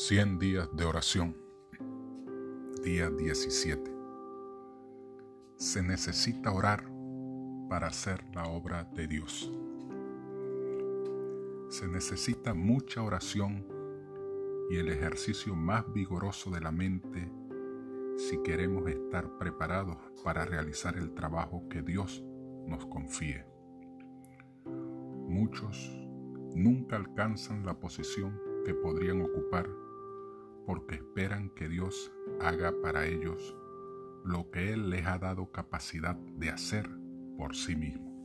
100 días de oración. Día 17. Se necesita orar para hacer la obra de Dios. Se necesita mucha oración y el ejercicio más vigoroso de la mente si queremos estar preparados para realizar el trabajo que Dios nos confíe. Muchos nunca alcanzan la posición que podrían ocupar porque esperan que Dios haga para ellos lo que Él les ha dado capacidad de hacer por sí mismo.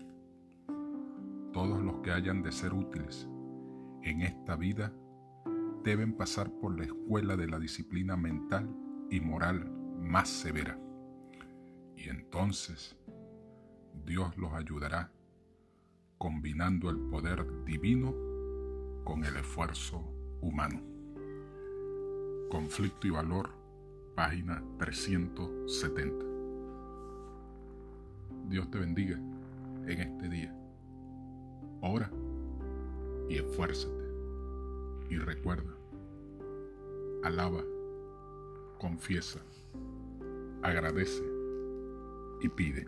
Todos los que hayan de ser útiles en esta vida deben pasar por la escuela de la disciplina mental y moral más severa. Y entonces Dios los ayudará combinando el poder divino con el esfuerzo humano. Conflicto y valor, página 370. Dios te bendiga en este día. Ora y esfuérzate. Y recuerda, alaba, confiesa, agradece y pide.